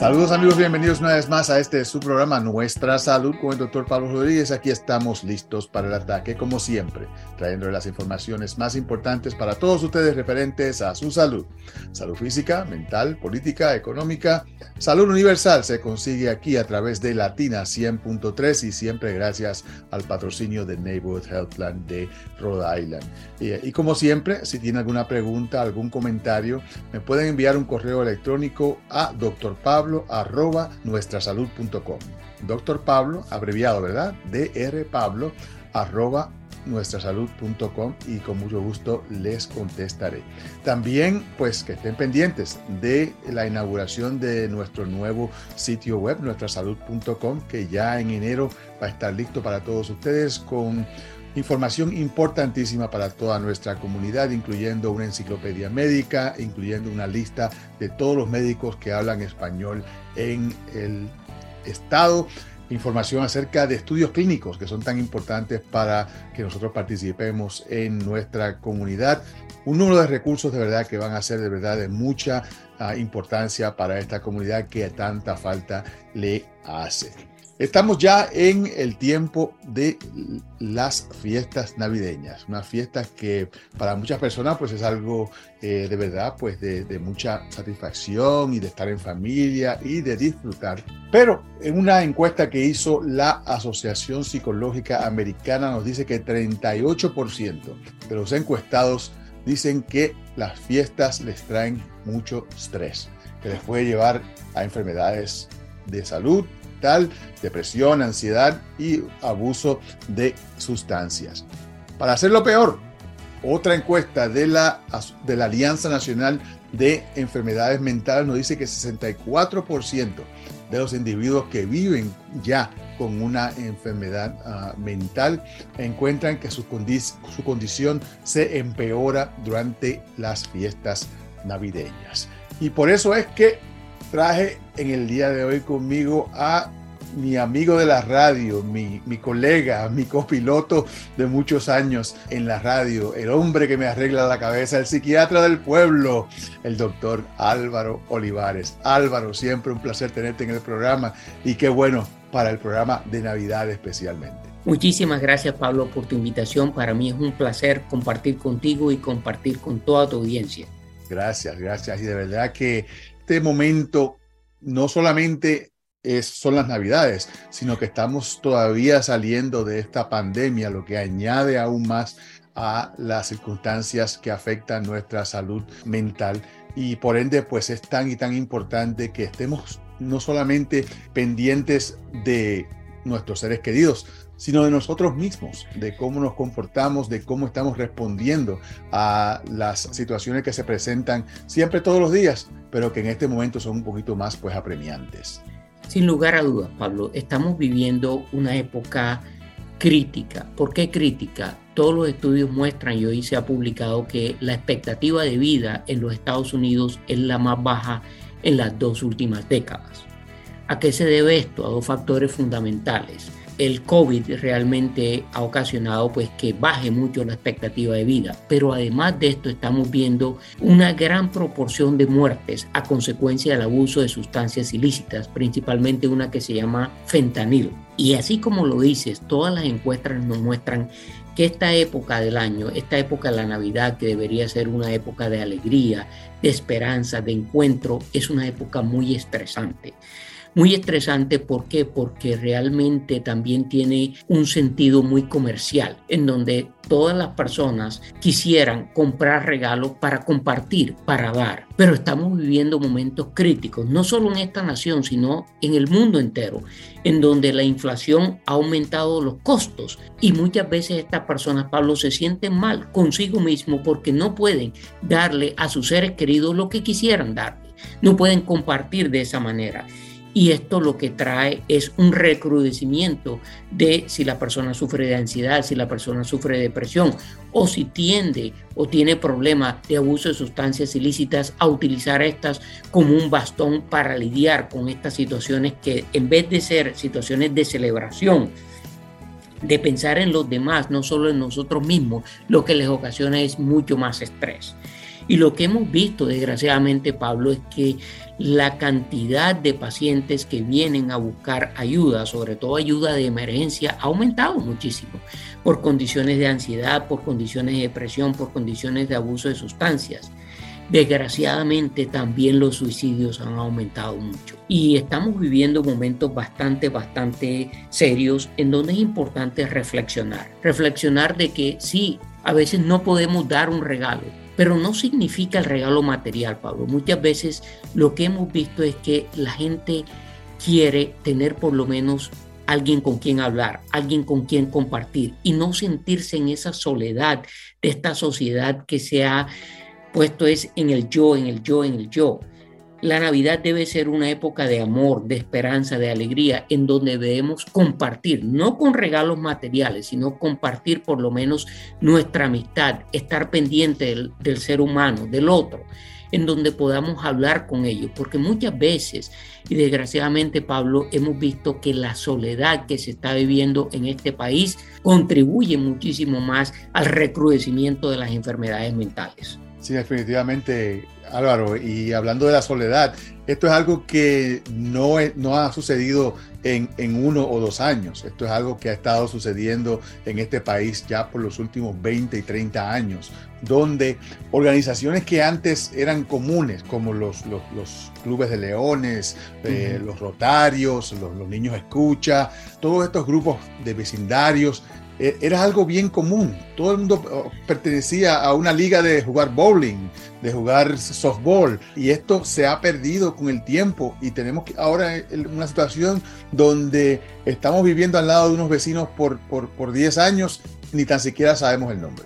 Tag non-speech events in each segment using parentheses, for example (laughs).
Saludos amigos, bienvenidos una vez más a este su programa Nuestra Salud con el doctor Pablo Rodríguez. Aquí estamos listos para el ataque como siempre, trayéndole las informaciones más importantes para todos ustedes referentes a su salud. Salud física, mental, política, económica. Salud universal se consigue aquí a través de Latina 100.3 y siempre gracias al patrocinio de Neighborhood Health Plan de Rhode Island. Y, y como siempre, si tiene alguna pregunta, algún comentario, me pueden enviar un correo electrónico a doctor Pablo arroba nuestrasalud.com. Doctor Pablo, abreviado, ¿verdad? DR Pablo arroba nuestrasalud.com y con mucho gusto les contestaré. También, pues que estén pendientes de la inauguración de nuestro nuevo sitio web, nuestrasalud.com, que ya en enero va a estar listo para todos ustedes con Información importantísima para toda nuestra comunidad, incluyendo una enciclopedia médica, incluyendo una lista de todos los médicos que hablan español en el estado. Información acerca de estudios clínicos que son tan importantes para que nosotros participemos en nuestra comunidad. Un número de recursos de verdad que van a ser de verdad de mucha ah, importancia para esta comunidad que tanta falta le hace. Estamos ya en el tiempo de las fiestas navideñas, unas fiestas que para muchas personas pues es algo eh, de verdad pues de, de, mucha satisfacción y de estar en familia y de disfrutar. Pero en una encuesta que hizo la Asociación Psicológica Americana nos dice que 38% de los encuestados dicen que las fiestas les traen mucho estrés, que les puede llevar a enfermedades de salud, depresión, ansiedad y abuso de sustancias. Para hacerlo peor, otra encuesta de la, de la Alianza Nacional de Enfermedades Mentales nos dice que 64% de los individuos que viven ya con una enfermedad uh, mental encuentran que su, su condición se empeora durante las fiestas navideñas. Y por eso es que traje en el día de hoy conmigo a mi amigo de la radio, mi, mi, colega, mi copiloto de muchos años en la radio, el hombre que me arregla la cabeza, el psiquiatra del pueblo, el doctor Álvaro Olivares. Álvaro, siempre un placer tenerte en el programa y qué bueno para el programa de Navidad especialmente. Muchísimas gracias Pablo por tu invitación. Para mí es un placer compartir contigo y compartir con toda tu audiencia. Gracias, gracias. Y de verdad que este momento no solamente es, son las navidades, sino que estamos todavía saliendo de esta pandemia, lo que añade aún más a las circunstancias que afectan nuestra salud mental y por ende pues es tan y tan importante que estemos no solamente pendientes de nuestros seres queridos, sino de nosotros mismos, de cómo nos comportamos, de cómo estamos respondiendo a las situaciones que se presentan siempre todos los días, pero que en este momento son un poquito más pues apremiantes. Sin lugar a dudas, Pablo, estamos viviendo una época crítica. ¿Por qué crítica? Todos los estudios muestran y hoy se ha publicado que la expectativa de vida en los Estados Unidos es la más baja en las dos últimas décadas. ¿A qué se debe esto? A dos factores fundamentales el COVID realmente ha ocasionado pues que baje mucho la expectativa de vida, pero además de esto estamos viendo una gran proporción de muertes a consecuencia del abuso de sustancias ilícitas, principalmente una que se llama fentanil. Y así como lo dices, todas las encuestas nos muestran que esta época del año, esta época de la Navidad, que debería ser una época de alegría, de esperanza, de encuentro, es una época muy estresante muy estresante. ¿Por qué? Porque realmente también tiene un sentido muy comercial, en donde todas las personas quisieran comprar regalos para compartir, para dar. Pero estamos viviendo momentos críticos, no solo en esta nación, sino en el mundo entero, en donde la inflación ha aumentado los costos y muchas veces estas personas, Pablo, se sienten mal consigo mismo porque no pueden darle a sus seres queridos lo que quisieran darle, no pueden compartir de esa manera. Y esto lo que trae es un recrudecimiento de si la persona sufre de ansiedad, si la persona sufre de depresión o si tiende o tiene problemas de abuso de sustancias ilícitas a utilizar estas como un bastón para lidiar con estas situaciones que en vez de ser situaciones de celebración, de pensar en los demás, no solo en nosotros mismos, lo que les ocasiona es mucho más estrés. Y lo que hemos visto, desgraciadamente, Pablo, es que la cantidad de pacientes que vienen a buscar ayuda, sobre todo ayuda de emergencia, ha aumentado muchísimo por condiciones de ansiedad, por condiciones de depresión, por condiciones de abuso de sustancias. Desgraciadamente también los suicidios han aumentado mucho y estamos viviendo momentos bastante, bastante serios en donde es importante reflexionar. Reflexionar de que sí, a veces no podemos dar un regalo, pero no significa el regalo material, Pablo. Muchas veces lo que hemos visto es que la gente quiere tener por lo menos alguien con quien hablar, alguien con quien compartir y no sentirse en esa soledad de esta sociedad que se ha puesto es en el yo, en el yo, en el yo. La Navidad debe ser una época de amor, de esperanza, de alegría, en donde debemos compartir, no con regalos materiales, sino compartir por lo menos nuestra amistad, estar pendiente del, del ser humano, del otro, en donde podamos hablar con ellos, porque muchas veces, y desgraciadamente Pablo, hemos visto que la soledad que se está viviendo en este país contribuye muchísimo más al recrudecimiento de las enfermedades mentales. Sí, definitivamente, Álvaro. Y hablando de la soledad, esto es algo que no, no ha sucedido en, en, uno o dos años. Esto es algo que ha estado sucediendo en este país ya por los últimos 20 y 30 años, donde organizaciones que antes eran comunes, como los, los, los clubes de leones, eh, los rotarios, los, los niños escucha, todos estos grupos de vecindarios, era algo bien común. Todo el mundo oh, pertenecía a una liga de jugar bowling, de jugar softball, y esto se ha perdido con el tiempo y tenemos ahora una situación donde estamos viviendo al lado de unos vecinos por, por, por 10 años, ni tan siquiera sabemos el nombre.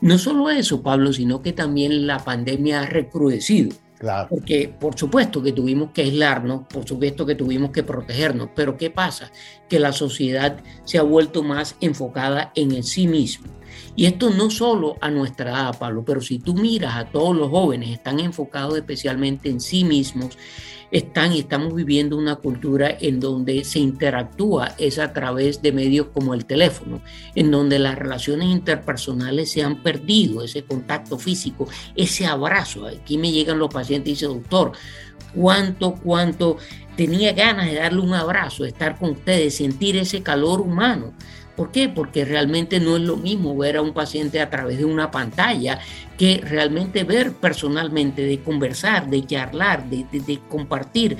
No solo eso, Pablo, sino que también la pandemia ha recrudecido porque por supuesto que tuvimos que aislarnos, por supuesto que tuvimos que protegernos, pero ¿qué pasa? Que la sociedad se ha vuelto más enfocada en el sí mismo. Y esto no solo a nuestra edad, Pablo, pero si tú miras a todos los jóvenes, están enfocados especialmente en sí mismos están y estamos viviendo una cultura en donde se interactúa es a través de medios como el teléfono, en donde las relaciones interpersonales se han perdido, ese contacto físico, ese abrazo. Aquí me llegan los pacientes y dicen, doctor, ¿cuánto, cuánto tenía ganas de darle un abrazo, de estar con ustedes, sentir ese calor humano? ¿Por qué? Porque realmente no es lo mismo ver a un paciente a través de una pantalla que realmente ver personalmente, de conversar, de charlar, de, de compartir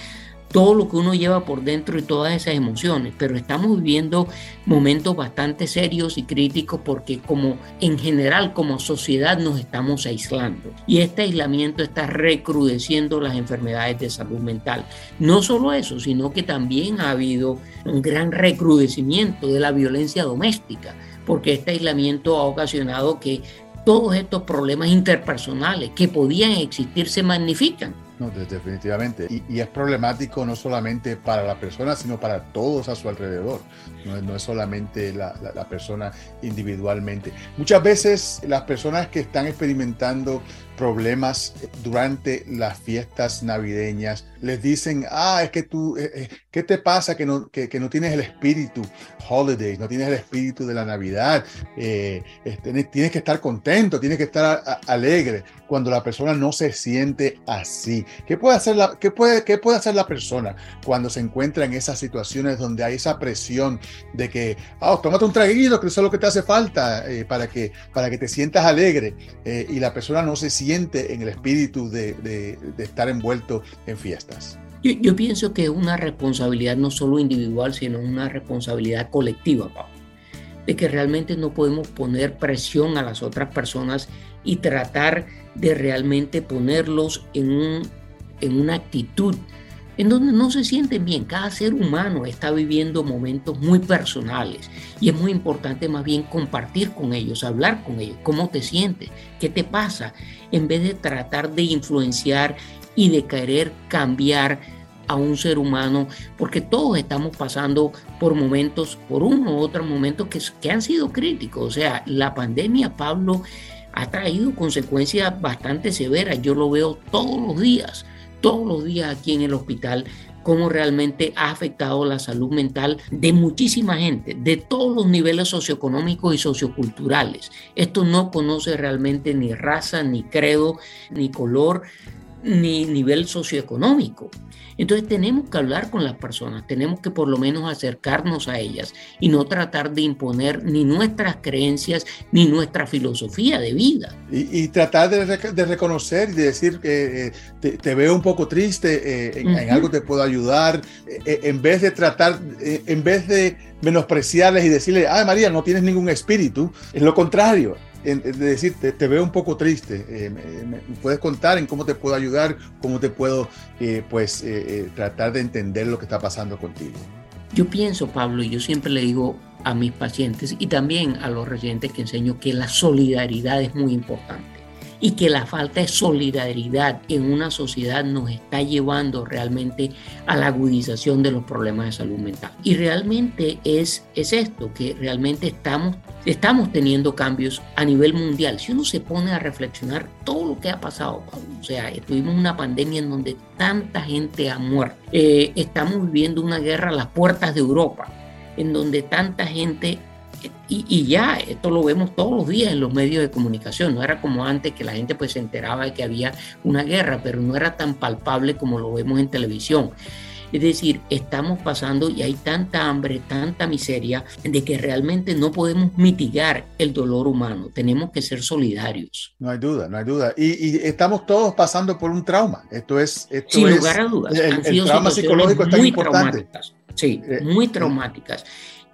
todo lo que uno lleva por dentro y todas esas emociones, pero estamos viviendo momentos bastante serios y críticos porque como en general como sociedad nos estamos aislando y este aislamiento está recrudeciendo las enfermedades de salud mental. No solo eso, sino que también ha habido un gran recrudecimiento de la violencia doméstica, porque este aislamiento ha ocasionado que todos estos problemas interpersonales que podían existir se magnifican no, definitivamente. Y, es problemático no solamente para la persona, sino para todos a su alrededor. No, es solamente la, la, persona individualmente. Muchas veces las personas que están experimentando problemas durante las fiestas navideñas. Les dicen, ah, es que tú, eh, eh, ¿qué te pasa que no, que, no tienes el espíritu holidays, no tienes el espíritu de la Navidad? Eh, tienes que estar contento, tienes que estar alegre cuando la persona no se siente así. ¿Qué puede, hacer la, qué, puede, ¿Qué puede hacer la persona cuando se encuentra en esas situaciones donde hay esa presión de que, oh, tómate un traguito, que eso es lo que te hace falta para, que, para que te sientas alegre y la persona no se siente en el espíritu de, estar envuelto en fiestas? Yo, pienso que es una responsabilidad no solo individual, sino una responsabilidad colectiva. De que realmente no podemos poner presión a las otras personas y tratar de realmente ponerlos en una actitud en donde no se sienten bien. Cada ser humano está viviendo momentos muy personales y es muy importante más bien compartir con ellos, hablar con ellos, cómo te sientes, qué te pasa, en vez de tratar de influenciar y de querer cambiar a un ser humano, porque todos estamos pasando por momentos, por uno u otro momento que, que han sido críticos. O sea, la pandemia, Pablo, ha traído consecuencias bastante severas. Yo lo veo todos los días todos los días aquí en el hospital cómo realmente ha afectado la salud mental de muchísima gente, de todos los niveles socioeconómicos y socioculturales. Esto no conoce realmente ni raza, ni credo, ni color, ni nivel socioeconómico. Entonces tenemos que hablar con las personas, tenemos que por lo menos acercarnos a ellas y no tratar de imponer ni nuestras creencias ni nuestra filosofía de vida. Y, tratar de, reconocer y de decir que eh, te, veo un poco triste, eh, en, algo te puedo ayudar, eh, en vez de tratar, en vez de menospreciarles y decirle, ay María, no tienes ningún espíritu, es lo contrario de decir, te, veo un poco triste, eh, me, puedes contar en cómo te puedo ayudar, cómo te puedo eh, pues eh, tratar de entender lo que está pasando contigo. Yo pienso, Pablo, y yo siempre le digo a mis pacientes y también a los residentes que enseño que la solidaridad es muy importante y que la falta de solidaridad en una sociedad nos está llevando realmente a la agudización de los problemas de salud mental. Y realmente es, es esto, que realmente estamos, estamos teniendo cambios a nivel mundial. Si uno se pone a reflexionar todo lo que ha pasado, o sea, tuvimos una pandemia en donde tanta gente ha muerto. Eh, estamos viviendo una guerra a las puertas de Europa, en donde tanta gente y, ya, esto lo vemos todos los días en los medios de comunicación. No era como antes que la gente pues se enteraba de que había una guerra, pero no era tan palpable como lo vemos en televisión. Es decir, estamos pasando y hay tanta hambre, tanta miseria, de que realmente no podemos mitigar el dolor humano. Tenemos que ser solidarios. No hay duda, no hay duda. Y, estamos todos pasando por un trauma. Esto es... Esto Sin lugar a dudas. El, trauma psicológico es tan muy. Traumáticas. Sí, eh, muy traumáticas.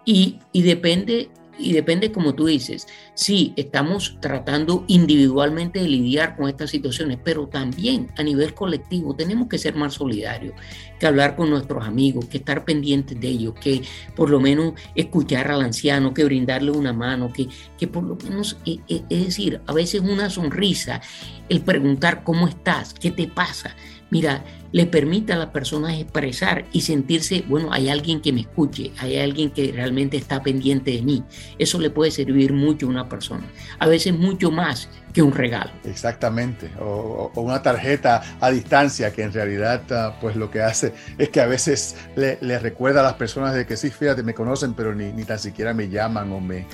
Y, y depende y depende como tú dices, sí, estamos tratando individualmente de lidiar con estas situaciones, pero también a nivel colectivo tenemos que ser más solidarios, que hablar con nuestros amigos, que estar pendientes de ellos, que por lo menos escuchar al anciano, que brindarle una mano, que, que por lo menos, eh, eh, es decir, a veces una sonrisa, el preguntar cómo estás, qué te pasa, mira, le permite a las personas expresar y sentirse, bueno, hay alguien que me escuche, hay alguien que realmente está pendiente de mí. Eso le puede servir mucho a una persona, a veces mucho más que un regalo. Exactamente, o, una tarjeta a distancia que en realidad ah, pues lo que hace es que a veces le, recuerda a las personas de que sí, fíjate, me conocen, pero ni, ni tan siquiera me llaman o me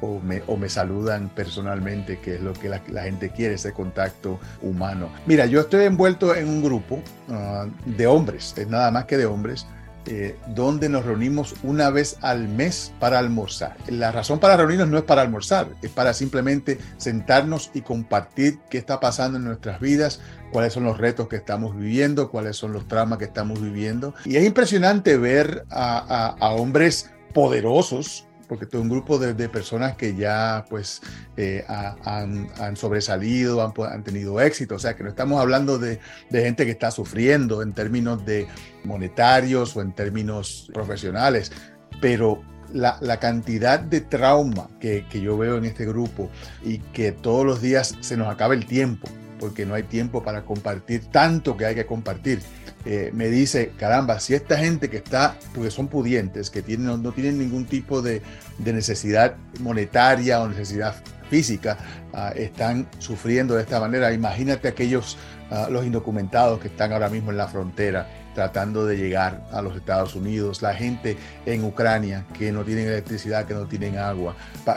o me, saludan personalmente, que es lo que la, gente quiere, ese contacto humano. Mira, yo estoy envuelto en un grupo ah, de hombres, es nada más que de hombres, eh, donde nos reunimos una vez al mes para almorzar. La razón para reunirnos no es para almorzar, es para simplemente sentarnos y compartir qué está pasando en nuestras vidas, cuáles son los retos que estamos viviendo, cuáles son los traumas que estamos viviendo. Y es impresionante ver a, a hombres poderosos porque todo un grupo de, personas que ya pues eh, han, sobresalido, han, tenido éxito, o sea que no estamos hablando de, gente que está sufriendo en términos de monetarios o en términos profesionales, pero la, cantidad de trauma que, que yo veo en este grupo y que todos los días se nos acaba el tiempo, porque no hay tiempo para compartir tanto que hay que compartir eh, me dice, caramba, si esta gente que está, porque son pudientes, que tienen, no, tienen ningún tipo de, necesidad monetaria o necesidad física, ah, están sufriendo de esta manera, imagínate aquellos, ah, los indocumentados que están ahora mismo en la frontera tratando de llegar a los Estados Unidos, la gente en Ucrania que no tienen electricidad, que no tienen agua.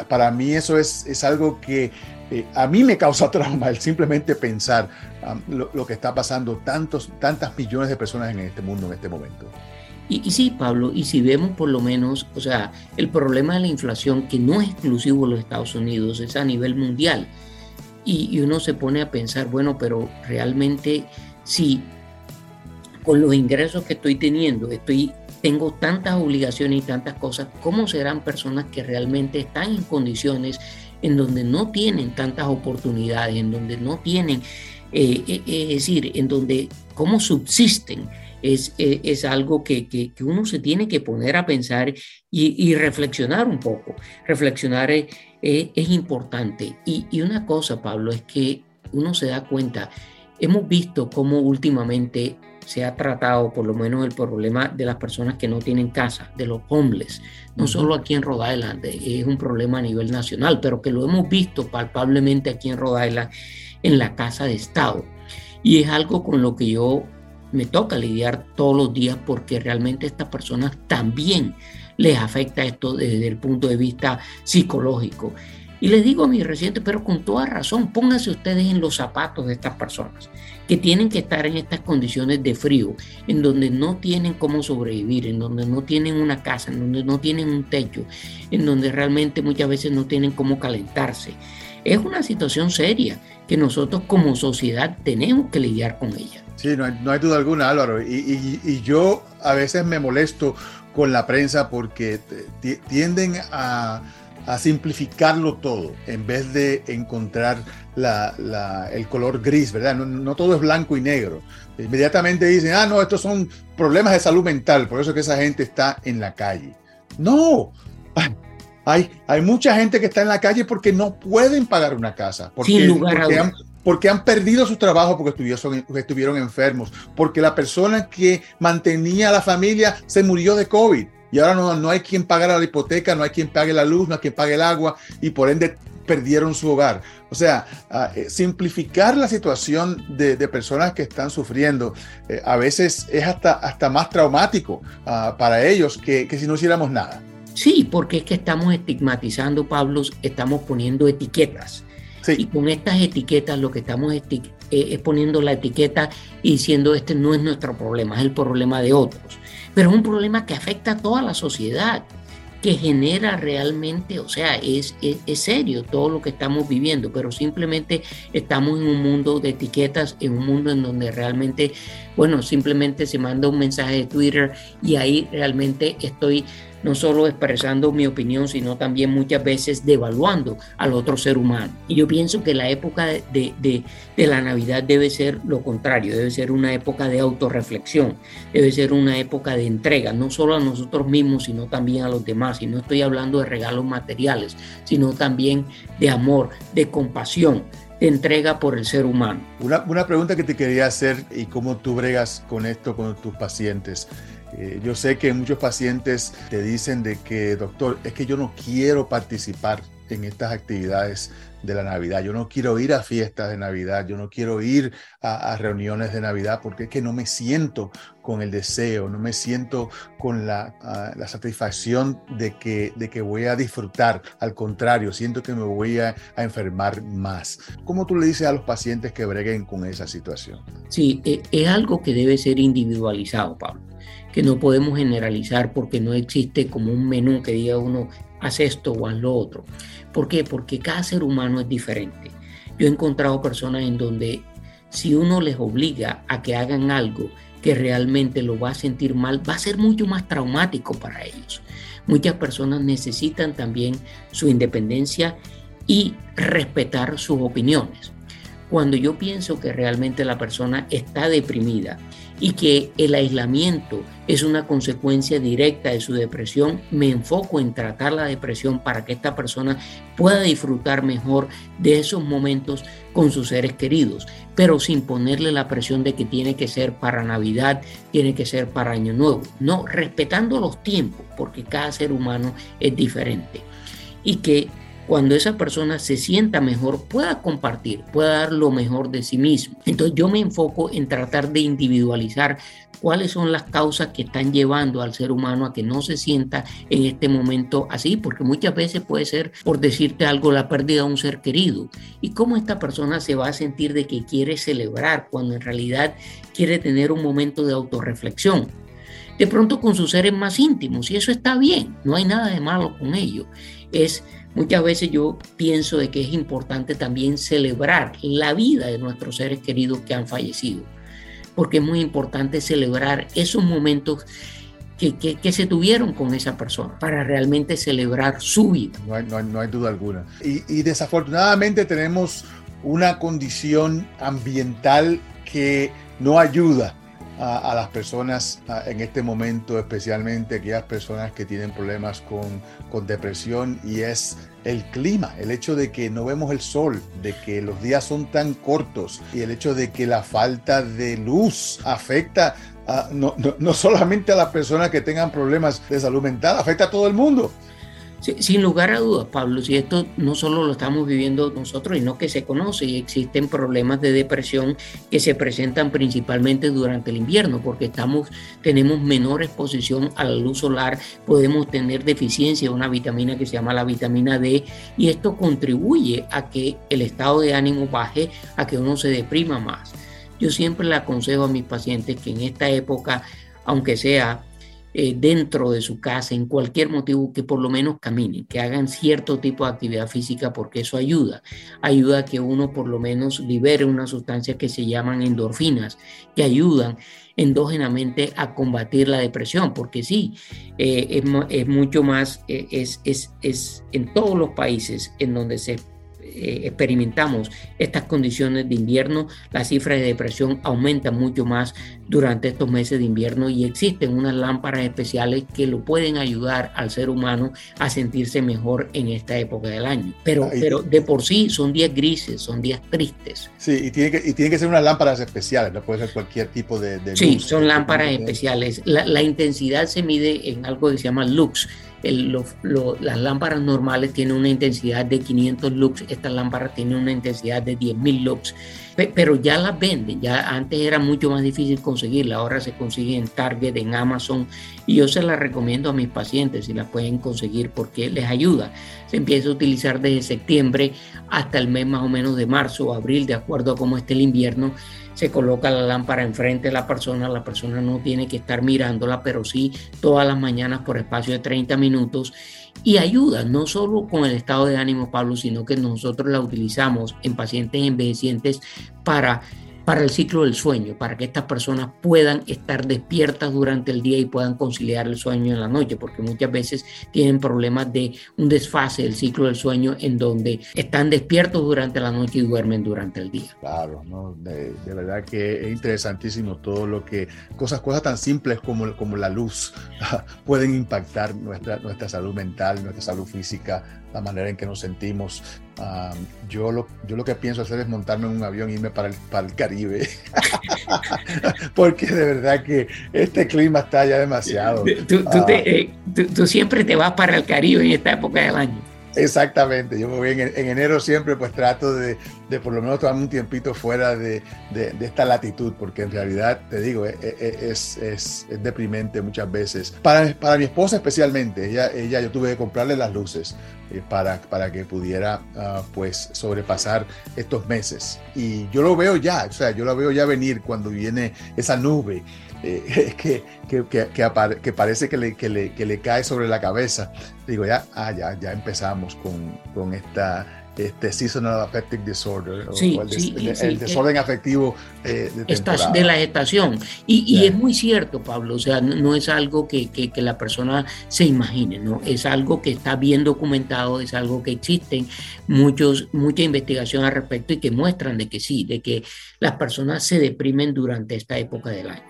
para mí eso es, es algo que eh, a mí me causa (laughs) trauma el simplemente pensar lo, que está pasando tantos, tantas millones de personas en este mundo en este momento. Y, sí, Pablo, y si vemos por lo menos, o sea, el problema de la inflación, que no es exclusivo de los Estados Unidos, es a nivel mundial. Y, y uno se pone a pensar, bueno, pero realmente si con los ingresos que estoy teniendo, estoy, tengo tantas obligaciones y tantas cosas, ¿cómo serán personas que realmente están en condiciones en donde no tienen tantas oportunidades, en donde no tienen, eh, eh, es decir, en donde cómo subsisten? Es, eh, algo que, que, uno se tiene que poner a pensar y, reflexionar un poco. Reflexionar es, es importante. Y, y, una cosa, Pablo, es que uno se da cuenta, hemos visto cómo últimamente se ha tratado por lo menos el problema de las personas que no tienen casa, de los homeless, no solo aquí en Rhode Island, es un problema a nivel nacional, pero que lo hemos visto palpablemente aquí en Rhode Island en la casa de Estado. Y es algo con lo que yo me toca lidiar todos los días porque realmente a estas personas también les afecta esto desde el punto de vista psicológico. Y les digo a mis residentes, pero con toda razón, pónganse ustedes en los zapatos de estas personas que tienen que estar en estas condiciones de frío, en donde no tienen cómo sobrevivir, en donde no tienen una casa, en donde no tienen un techo, en donde realmente muchas veces no tienen cómo calentarse. Es una situación seria que nosotros como sociedad tenemos que lidiar con ella. Sí, no hay, duda alguna, Álvaro. y yo a veces me molesto con la prensa porque tienden a a simplificarlo todo en vez de encontrar el color gris, ¿verdad? No, todo es blanco y negro. Inmediatamente dicen, ah, no, estos son problemas de salud mental, por eso que esa gente está en la calle. No, hay, hay mucha gente que está en la calle porque no pueden pagar una casa. Porque, Sin lugar porque, han, porque han perdido su trabajo porque estuvieron, estuvieron enfermos, porque la persona que mantenía a la familia se murió de COVID y ahora no, no hay quien pague la hipoteca, no hay quien pague la luz, no hay quien pague el agua y por ende perdieron su hogar. O sea, eh, simplificar la situación de, personas que están sufriendo eh, a veces es hasta, hasta más traumático ah, para ellos que, si no hiciéramos nada. Sí, porque es que estamos estigmatizando, Pablo, estamos poniendo etiquetas. Y con estas etiquetas lo que estamos eh, es poniendo la etiqueta y diciendo este no es nuestro problema, es el problema de otros pero es un problema que afecta a toda la sociedad, que genera realmente, o sea, es, es, serio todo lo que estamos viviendo, pero simplemente estamos en un mundo de etiquetas, en un mundo en donde realmente, bueno, simplemente se manda un mensaje de Twitter y ahí realmente estoy no solo expresando mi opinión, sino también muchas veces devaluando al otro ser humano. Y yo pienso que la época de, de, la Navidad debe ser lo contrario, debe ser una época de autorreflexión, debe ser una época de entrega, no solo a nosotros mismos, sino también a los demás. Y no estoy hablando de regalos materiales, sino también de amor, de compasión, de entrega por el ser humano. Una, una pregunta que te quería hacer y cómo tú bregas con esto con tus pacientes. Eh, yo sé que muchos pacientes te dicen de que, doctor, es que yo no quiero participar en estas actividades de la Navidad. Yo no quiero ir a fiestas de Navidad, yo no quiero ir a, reuniones de Navidad porque es que no me siento con el deseo, no me siento con la, satisfacción de que, de que voy a disfrutar. Al contrario, siento que me voy a, a, enfermar más. ¿Cómo tú le dices a los pacientes que breguen con esa situación? Sí, e, es algo que debe ser individualizado, Pablo que no podemos generalizar porque no existe como un menú que diga uno, haz esto o haz lo otro. ¿Por qué? Porque cada ser humano es diferente. Yo he encontrado personas en donde si uno les obliga a que hagan algo que realmente lo va a sentir mal, va a ser mucho más traumático para ellos. Muchas personas necesitan también su independencia y respetar sus opiniones. Cuando yo pienso que realmente la persona está deprimida y que el aislamiento es una consecuencia directa de su depresión, me enfoco en tratar la depresión para que esta persona pueda disfrutar mejor de esos momentos con sus seres queridos, pero sin ponerle la presión de que tiene que ser para Navidad, tiene que ser para Año Nuevo. No, respetando los tiempos, porque cada ser humano es diferente. Y que cuando esa persona se sienta mejor, pueda compartir, pueda dar lo mejor de sí mismo. Entonces yo me enfoco en tratar de individualizar cuáles son las causas que están llevando al ser humano a que no se sienta en este momento así, porque muchas veces puede ser, por decirte algo, la pérdida de un ser querido. Y cómo esta persona se va a sentir de que quiere celebrar cuando en realidad quiere tener un momento de autorreflexión de pronto con sus seres más íntimos y eso está bien, no hay nada de malo con ello. Es Muchas veces yo pienso de que es importante también celebrar la vida de nuestros seres queridos que han fallecido, porque es muy importante celebrar esos momentos que, que, se tuvieron con esa persona para realmente celebrar su vida. No hay, no hay, duda alguna. Y desafortunadamente tenemos una condición ambiental que no ayuda a, las personas en este momento, especialmente aquellas personas que tienen problemas con, con, depresión, y es el clima, el hecho de que no vemos el sol, de que los días son tan cortos y el hecho de que la falta de luz afecta no, no, no solamente a las personas que tengan problemas de salud mental, afecta a todo el mundo. Sin lugar a dudas, Pablo, si esto no solo lo estamos viviendo nosotros, sino que se conoce y existen problemas de depresión que se presentan principalmente durante el invierno, porque estamos, tenemos menor exposición a la luz solar, podemos tener deficiencia de una vitamina que se llama la vitamina D, y esto contribuye a que el estado de ánimo baje, a que uno se deprima más. Yo siempre le aconsejo a mis pacientes que en esta época, aunque sea eh, dentro de su casa, en cualquier motivo, que por lo menos caminen, que hagan cierto tipo de actividad física, porque eso ayuda. Ayuda a que uno por lo menos libere unas sustancias que se llaman endorfinas, que ayudan endógenamente a combatir la depresión, porque sí, eh, es, mucho más, eh, es, es, es en todos los países en donde se eh, experimentamos estas condiciones de invierno, las cifras de depresión aumentan mucho más durante estos meses de invierno y existen unas lámparas especiales que lo pueden ayudar al ser humano a sentirse mejor en esta época del año. Pero, pero de por sí son días grises, son días tristes. Sí, y tiene que, y tiene que ser unas lámparas especiales, no puede ser cualquier tipo de... de sí, son lámparas especiales. La, la intensidad se mide en algo que se llama lux las lámparas normales tienen una intensidad de 500 lux, estas lámparas tienen una intensidad de 10.000 lux, pero ya las venden, ya antes era mucho más difícil conseguirla, ahora se consigue en Target, en Amazon, y yo se las recomiendo a mis pacientes si las pueden conseguir porque les ayuda. Se empieza a utilizar desde septiembre hasta el mes más o menos de marzo o abril, de acuerdo a cómo esté el invierno se coloca la lámpara enfrente de la persona, la persona no tiene que estar mirándola, pero sí todas las mañanas por espacio de 30 minutos. Y ayuda no solo con el estado de ánimo, Pablo, sino que nosotros la utilizamos en pacientes envejecientes para para el ciclo del sueño, para que estas personas puedan estar despiertas durante el día y puedan conciliar el sueño en la noche, porque muchas veces tienen problemas de un desfase del ciclo del sueño en donde están despiertos durante la noche y duermen durante el día. Claro, ¿no? de, verdad que es interesantísimo todo lo que, cosas, cosas tan simples como, como la luz (laughs) pueden impactar nuestra, nuestra salud mental, nuestra salud física, la manera en que nos sentimos. yo, lo, yo lo que pienso hacer es montarme en un avión e irme para el, para el Caribe. (laughs) Porque de verdad que este clima está ya demasiado. Tú, tú, ah. eh, tú siempre te vas para el Caribe en esta época del año. Exactamente, yo me voy en, enero siempre, pues trato de, de, por lo menos tomarme un tiempito fuera de, de, esta latitud, porque en realidad, te digo, e, e, e, es, es, es, deprimente muchas veces. Para, para mi esposa especialmente, ella, ella yo tuve que comprarle las luces eh, para, para que pudiera uh, pues sobrepasar estos meses. Y yo lo veo ya, o sea, yo lo veo ya venir cuando viene esa nube eh, (laughs) que, que, que, que, parece que le, que, le, que le cae sobre la cabeza. Digo, ya, ah, ya, ya empezamos con, con esta este seasonal affective disorder sí, o el, sí, el, desorden afectivo eh, de, de, la estación. Y, y es muy cierto, Pablo, o sea, no, es algo que, que, que, la persona se imagine, ¿no? Es algo que está bien documentado, es algo que existen muchos, mucha investigación al respecto y que muestran de que sí, de que las personas se deprimen durante esta época del año.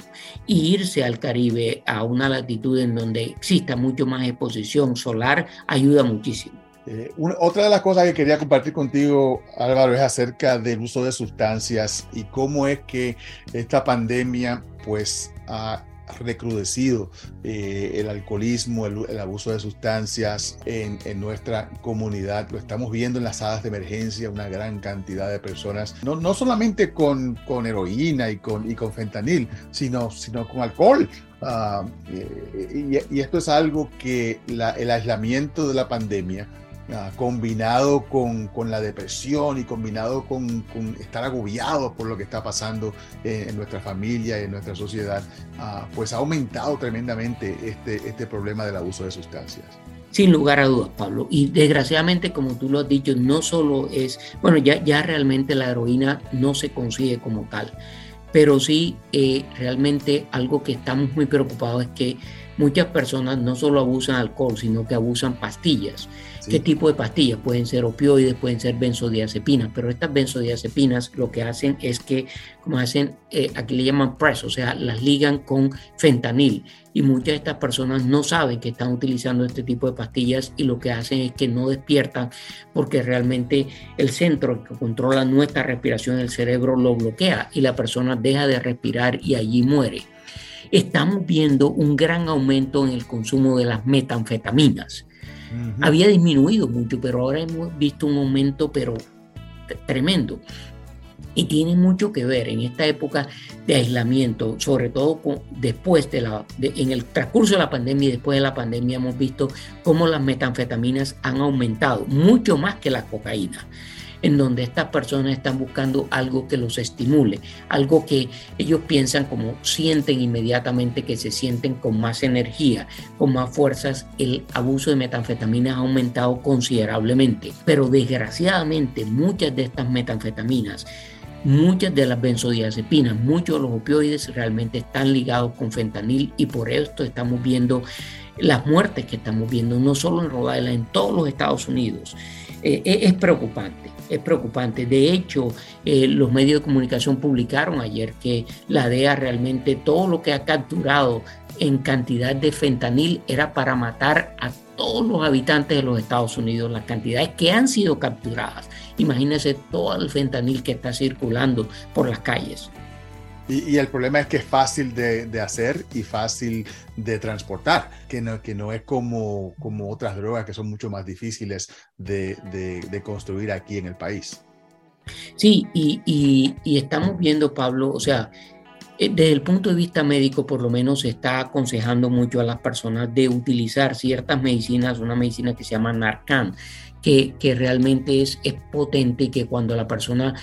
Y irse al Caribe a una latitud en donde exista mucho más exposición solar ayuda muchísimo. Eh, otra de las cosas que quería compartir contigo, Álvaro, es acerca del uso de sustancias y cómo es que esta pandemia pues ha recrudecido eh, el alcoholismo, el, abuso de sustancias en, nuestra comunidad. Lo estamos viendo en las salas de emergencia, una gran cantidad de personas, no, no solamente con, con heroína y con, y con fentanil, sino, sino con alcohol. Uh, y, y, esto es algo que el aislamiento de la pandemia Ah, combinado con, con, la depresión y combinado con, estar agobiados por lo que está pasando en, nuestra familia y en nuestra sociedad, uh, pues ha aumentado tremendamente este, este problema del abuso de sustancias. Sin lugar a dudas, Pablo. Y desgraciadamente, como tú lo has dicho, no solo es, bueno, ya, ya realmente la heroína no se consigue como tal, pero sí eh, realmente algo que estamos muy preocupados es que muchas personas no solo abusan alcohol, sino que abusan pastillas. ¿Qué tipo de pastillas? Pueden ser opioides, pueden ser benzodiazepinas, pero estas benzodiazepinas lo que hacen es que, como hacen, eh, aquí le llaman press, o sea, las ligan con fentanil. Y muchas de estas personas no saben que están utilizando este tipo de pastillas y lo que hacen es que no despiertan porque realmente el centro que controla nuestra respiración, el cerebro, lo bloquea y la persona deja de respirar y allí muere estamos viendo un gran aumento en el consumo de las metanfetaminas. Había disminuido mucho, pero ahora hemos visto un aumento, pero tremendo. Y tiene mucho que ver en esta época de aislamiento, sobre todo después de la, en el transcurso de la pandemia y después de la pandemia hemos visto cómo las metanfetaminas han aumentado, mucho más que la cocaína en donde estas personas están buscando algo que los estimule, algo que ellos piensan como sienten inmediatamente que se sienten con más energía, con más fuerzas. El abuso de metanfetaminas ha aumentado considerablemente, pero desgraciadamente muchas de estas metanfetaminas Muchas de las benzodiazepinas, muchos de los opioides realmente están ligados con fentanil y por esto estamos viendo las muertes que estamos viendo, no solo en Rhode Island, en todos los Estados Unidos. Eh, es preocupante es preocupante. De hecho, eh, los medios de comunicación publicaron ayer que la DEA realmente todo lo que ha capturado en cantidad de fentanil era para matar a todos los habitantes de los Estados Unidos, las cantidades que han sido capturadas. Imagínense todo el fentanil que está circulando por las calles. Y, el problema es que es fácil de, hacer y fácil de transportar, que no, que no es como, como otras drogas que son mucho más difíciles de, construir aquí en el país. Sí, y, estamos viendo, Pablo, o sea, desde el punto de vista médico, por lo menos se está aconsejando mucho a las personas de utilizar ciertas medicinas, una medicina que se llama Narcan, que, que realmente es, es potente y que cuando la persona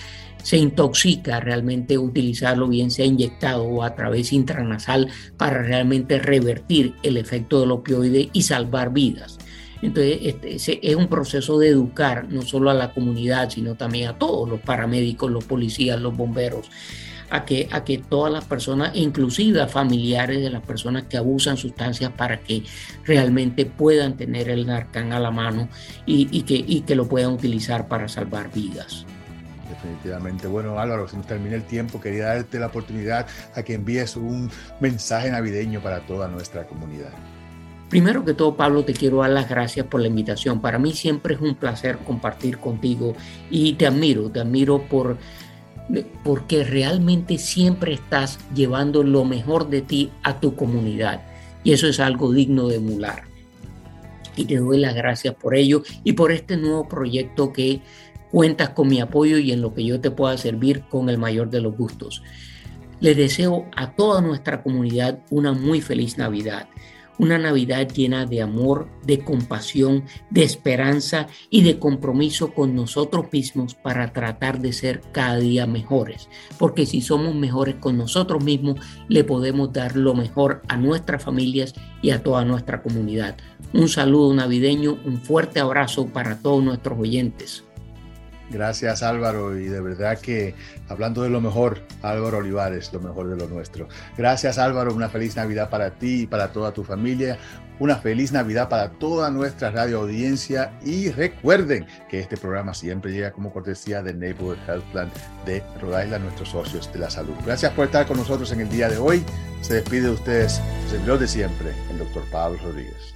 se intoxica realmente utilizarlo, bien sea inyectado o a través intranasal, para realmente revertir el efecto del opioide y salvar vidas. Entonces, este, es un proceso de educar no solo a la comunidad, sino también a todos los paramédicos, los policías, los bomberos, a que, a que todas las personas, inclusive familiares de las personas que abusan sustancias, para que realmente puedan tener el narcán a la mano y, que, y que lo puedan utilizar para salvar vidas. Definitivamente. Bueno, Álvaro, se nos termina el tiempo. Quería darte la oportunidad a que envíes un mensaje navideño para toda nuestra comunidad. Primero que todo, Pablo, te quiero dar las gracias por la invitación. Para mí siempre es un placer compartir contigo y te admiro, te admiro por porque realmente siempre estás llevando lo mejor de ti a tu comunidad y eso es algo digno de emular. Y te doy las gracias por ello y por este nuevo proyecto que Cuentas con mi apoyo y en lo que yo te pueda servir con el mayor de los gustos. Les deseo a toda nuestra comunidad una muy feliz Navidad. Una Navidad llena de amor, de compasión, de esperanza y de compromiso con nosotros mismos para tratar de ser cada día mejores. Porque si somos mejores con nosotros mismos, le podemos dar lo mejor a nuestras familias y a toda nuestra comunidad. Un saludo navideño, un fuerte abrazo para todos nuestros oyentes. Gracias Álvaro y de verdad que hablando de lo mejor, Álvaro Olivares, lo mejor de lo nuestro. Gracias Álvaro, una feliz Navidad para ti y para toda tu familia, una feliz Navidad para toda nuestra radio audiencia y recuerden que este programa siempre llega como cortesía de Neighborhood Health Plan de Rhode Island, nuestros socios de la salud. Gracias por estar con nosotros en el día de hoy. Se despide de ustedes, servidor de siempre, el doctor Pablo Rodríguez.